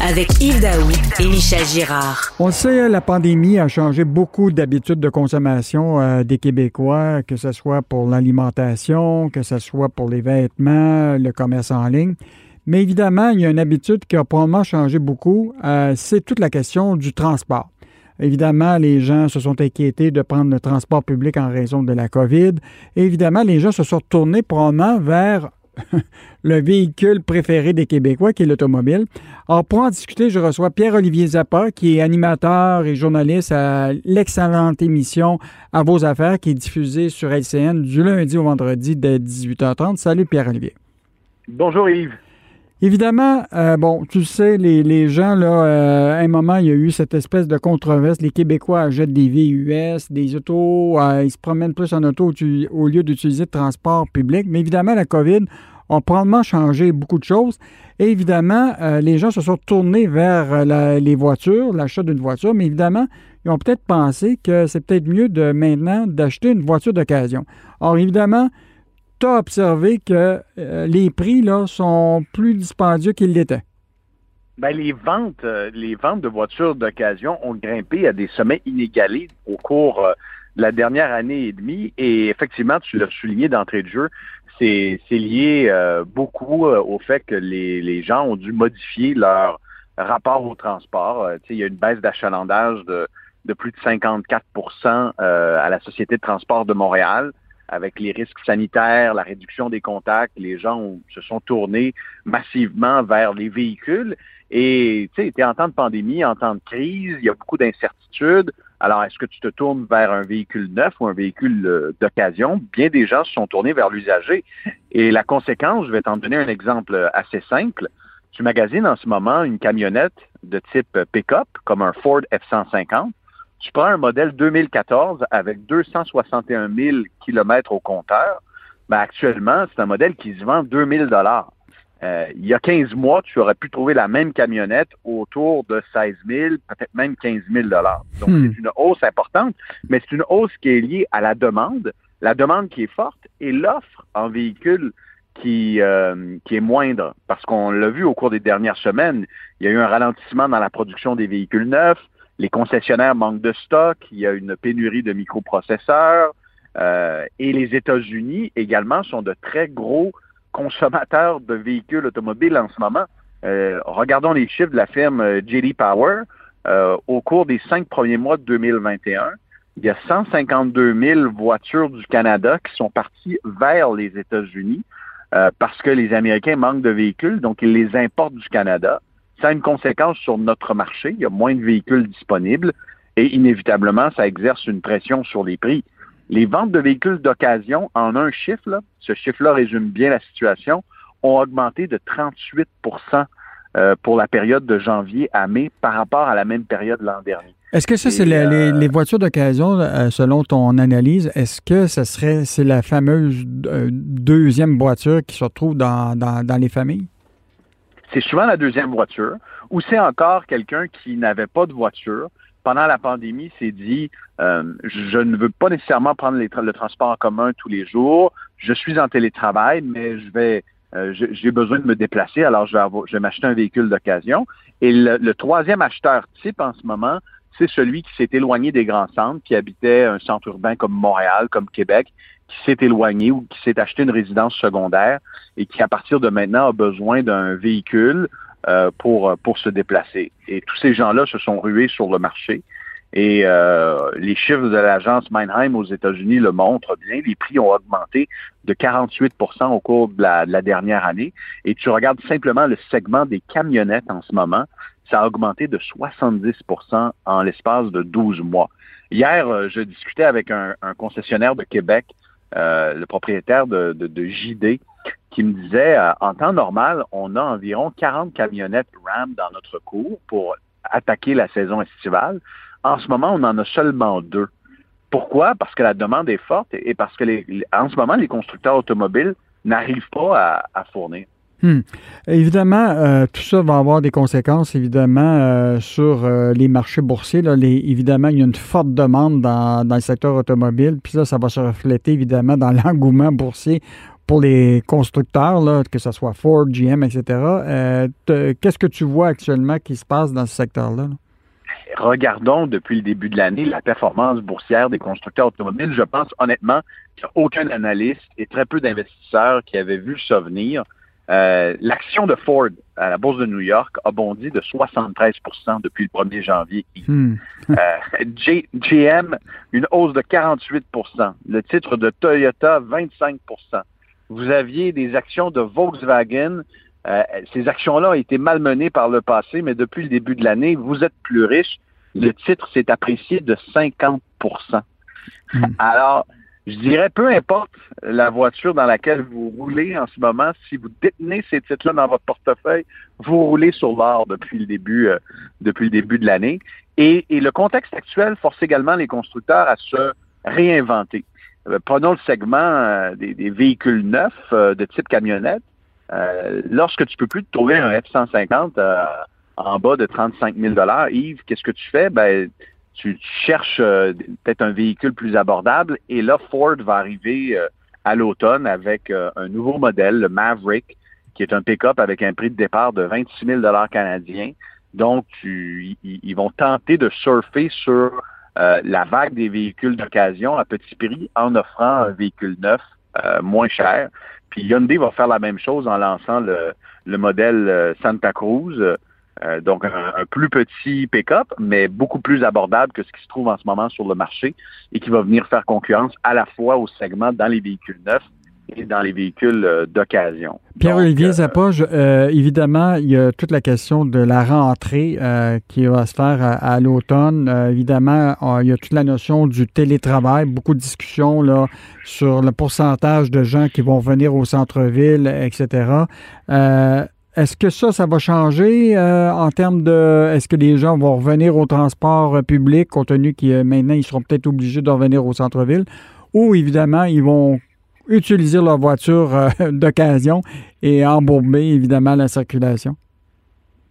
Avec Yves Daoui et Michel Girard. On sait, la pandémie a changé beaucoup d'habitudes de consommation euh, des Québécois, que ce soit pour l'alimentation, que ce soit pour les vêtements, le commerce en ligne. Mais évidemment, il y a une habitude qui a probablement changé beaucoup, euh, c'est toute la question du transport. Évidemment, les gens se sont inquiétés de prendre le transport public en raison de la COVID. évidemment, les gens se sont tournés probablement vers le véhicule préféré des Québécois, qui est l'automobile. Alors, pour en discuter, je reçois Pierre-Olivier Zappa, qui est animateur et journaliste à l'excellente émission À vos affaires, qui est diffusée sur LCN du lundi au vendredi dès 18h30. Salut, Pierre-Olivier. Bonjour, Yves. Évidemment, euh, bon, tu sais, les, gens, là, euh, à un moment, il y a eu cette espèce de controverse. Les Québécois achètent des VUS, des autos, euh, ils se promènent plus en auto au lieu d'utiliser le transport public. Mais évidemment, la COVID a probablement changé beaucoup de choses. Et évidemment, les gens se sont tournés vers les voitures, l'achat d'une voiture, mais évidemment, ils ont peut-être pensé que c'est peut-être mieux maintenant d'acheter une voiture d'occasion. Or, évidemment, tu as observé que euh, les prix là, sont plus dispendieux qu'ils l'étaient. Ben, les ventes, euh, les ventes de voitures d'occasion ont grimpé à des sommets inégalés au cours euh, de la dernière année et demie. Et effectivement, tu l'as souligné d'entrée de jeu, c'est lié beaucoup au fait que les, gens ont dû modifier leur rapport au transport. il y a une baisse d'achalandage de, de plus de 54% à la Société de transport de Montréal avec les risques sanitaires, la réduction des contacts, les gens se sont tournés massivement vers les véhicules. Et tu sais, tu en temps de pandémie, en temps de crise, il y a beaucoup d'incertitudes. Alors, est-ce que tu te tournes vers un véhicule neuf ou un véhicule euh, d'occasion? Bien des gens se sont tournés vers l'usager. Et la conséquence, je vais t'en donner un exemple assez simple. Tu magasines en ce moment une camionnette de type pick-up, comme un Ford F-150. Tu prends un modèle 2014 avec 261 000 kilomètres au compteur. Ben actuellement, c'est un modèle qui se vend 2000 dollars. Euh, il y a 15 mois, tu aurais pu trouver la même camionnette autour de 16 000, peut-être même 15 000 dollars. Donc, hmm. c'est une hausse importante, mais c'est une hausse qui est liée à la demande, la demande qui est forte et l'offre en véhicule qui, euh, qui est moindre. Parce qu'on l'a vu au cours des dernières semaines, il y a eu un ralentissement dans la production des véhicules neufs, les concessionnaires manquent de stock, il y a une pénurie de microprocesseurs, euh, et les États-Unis également sont de très gros consommateurs de véhicules automobiles en ce moment. Euh, regardons les chiffres de la firme euh, JD Power. au cours des cinq premiers mois de 2021, il y a 152 000 voitures du Canada qui sont parties vers les États-Unis parce que les Américains manquent de véhicules, donc ils les importent du Canada ça a une conséquence sur notre marché. Il y a moins de véhicules disponibles et inévitablement, ça exerce une pression sur les prix. Les ventes de véhicules d'occasion, en un chiffre, ce chiffre-là résume bien la situation, ont augmenté de 38% euh, pour la période de janvier à mai par rapport à la même période l'an dernier. Est-ce que ça, c'est les, euh, voitures d'occasion, euh, selon ton analyse, est-ce que ce serait c'est la fameuse deuxième voiture qui se retrouve dans les familles? c'est souvent la deuxième voiture, ou c'est encore quelqu'un qui n'avait pas de voiture? Pendant la pandémie, s'est dit, euh, je ne veux pas nécessairement prendre le transport en commun tous les jours. Je suis en télétravail, mais je vais, euh, j'ai besoin de me déplacer, alors je vais, je vais m'acheter un véhicule d'occasion. Et le, troisième acheteur type en ce moment, c'est celui qui s'est éloigné des grands centres, qui habitait un centre urbain comme Montréal, comme Québec, qui s'est éloigné ou qui s'est acheté une résidence secondaire et qui, à partir de maintenant, a besoin d'un véhicule euh, pour, pour se déplacer. Et tous ces gens-là se sont rués sur le marché. Et euh, les chiffres de l'agence Mannheim aux États-Unis le montrent bien. Les prix ont augmenté de 48% au cours de la, de la, dernière année. Et tu regardes simplement le segment des camionnettes en ce moment, ça a augmenté de 70% en l'espace de 12 mois. Hier, euh, je discutais avec un concessionnaire de Québec, euh, le propriétaire de, de, de, JD, qui me disait, euh, en temps normal, on a environ 40 camionnettes Ram dans notre cours pour attaquer la saison estivale. En ce moment, on en a seulement deux. Pourquoi? Parce que la demande est forte et parce que les, en ce moment, les constructeurs automobiles n'arrivent pas à, à fournir. Hmm. Évidemment, euh, tout ça va avoir des conséquences, évidemment, euh, sur euh, les marchés boursiers. Évidemment, il y a une forte demande dans, le secteur automobile, puis là, ça va se refléter, évidemment, dans l'engouement boursier pour les constructeurs, que ce soit Ford, GM, etc. Qu'est-ce que tu vois actuellement qui se passe dans ce secteur-là? là? Regardons depuis le début de l'année la performance boursière des constructeurs automobiles. Je pense honnêtement qu'il n'y a aucun analyste et très peu d'investisseurs qui avaient vu ça venir. Euh, L'action de Ford à la Bourse de New York a bondi de 73% depuis le 1er janvier. Hmm. euh, GM, une hausse de 48% Le titre de Toyota, 25% Vous aviez des actions de Volkswagen. Euh, ces actions-là ont été malmenées par le passé, mais depuis le début de l'année, vous êtes plus riche. Le titre s'est apprécié de 50% hmm. Alors, je dirais, peu importe la voiture dans laquelle vous roulez en ce moment, si vous détenez ces titres-là dans votre portefeuille, vous roulez sur l'or depuis le début, euh, depuis le début de l'année. Et, le contexte actuel force également les constructeurs à se réinventer. Euh, prenons le segment euh, des, véhicules neufs de type camionnette. lorsque tu peux plus te trouver un F-150 en bas de 35 000 Yves, qu'est-ce que tu fais? Ben, tu, cherches euh, peut-être un véhicule plus abordable. Et là, Ford va arriver euh, à l'automne avec euh, un nouveau modèle, le Maverick, qui est un pick-up avec un prix de départ de 26 000 canadiens. Donc, ils, vont tenter de surfer sur la vague des véhicules d'occasion à petit prix en offrant un véhicule neuf moins cher. Puis Hyundai va faire la même chose en lançant le, le modèle Santa Cruz. Euh, donc, un, plus petit pick-up, mais beaucoup plus abordable que ce qui se trouve en ce moment sur le marché et qui va venir faire concurrence à la fois au segment dans les véhicules neufs et dans les véhicules euh, d'occasion. Pierre-Olivier euh, Zapoge, évidemment, il y a toute la question de la rentrée qui va se faire à, l'automne. évidemment, il y a toute la notion du télétravail, beaucoup de discussions là, sur le pourcentage de gens qui vont venir au centre-ville, etc. Est-ce que ça, ça va changer euh, en termes de. Est-ce que les gens vont revenir au transport euh, public, compte tenu que euh, maintenant, ils seront peut-être obligés de revenir au centre-ville, ou évidemment, ils vont utiliser leur voiture d'occasion et embourber évidemment la circulation?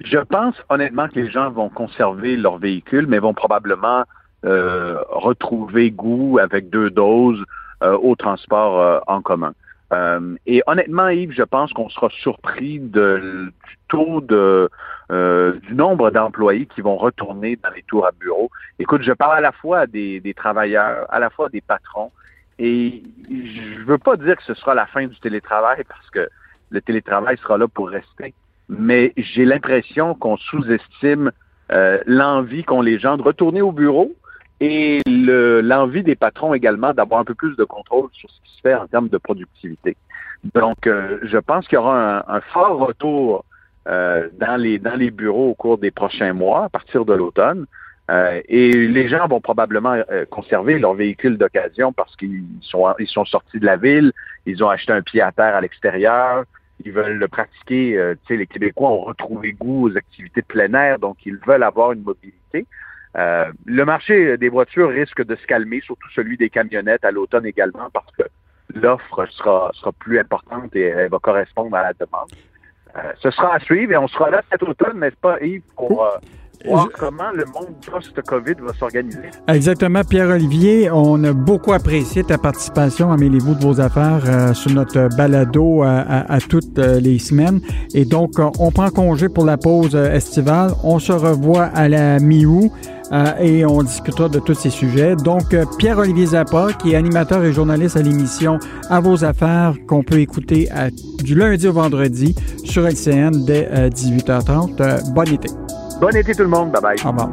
Je pense honnêtement que les gens vont conserver leur véhicule, mais vont probablement retrouver goût avec deux doses au transport en commun. Euh, et honnêtement, Yves, je pense qu'on sera surpris du taux de euh, du nombre d'employés qui vont retourner dans les tours à bureau. Écoute, je parle à la fois des, travailleurs, à la fois des patrons, et je veux pas dire que ce sera la fin du télétravail parce que le télétravail sera là pour rester, mais j'ai l'impression qu'on sous-estime euh, l'envie qu'ont les gens de retourner au bureau et l'envie des patrons également d'avoir un peu plus de contrôle sur ce qui se fait en termes de productivité. Donc, euh, je pense qu'il y aura un, fort retour euh, dans, les, dans les bureaux au cours des prochains mois, à partir de l'automne. Euh, et les gens vont probablement conserver leur véhicule d'occasion parce qu'ils sont, ils sont sortis de la ville, ils ont acheté un pied à terre à l'extérieur, ils veulent le pratiquer. tu sais, les Québécois ont retrouvé goût aux activités de plein air, donc ils veulent avoir une mobilité. Euh, le marché des voitures risque de se calmer, surtout celui des camionnettes à l'automne également, parce que l'offre sera, sera plus importante et elle va correspondre à la demande. Euh, ce sera à suivre et on sera là cet automne, n'est-ce pas, Yves, pour euh, voir comment le monde post-COVID va s'organiser. Exactement, Pierre-Olivier. On a beaucoup apprécié ta participation à Mêlez-vous de vos affaires sur notre balado à, toutes les semaines. Et donc, on prend congé pour la pause estivale. On se revoit à la mi-août. Euh, et on discutera de tous ces sujets. Donc, euh, Pierre-Olivier Zappa, qui est animateur et journaliste à l'émission À vos affaires, qu'on peut écouter du lundi au vendredi sur LCN dès 18h30. Euh, bon été. Bon été tout le monde. Bye bye. Au revoir.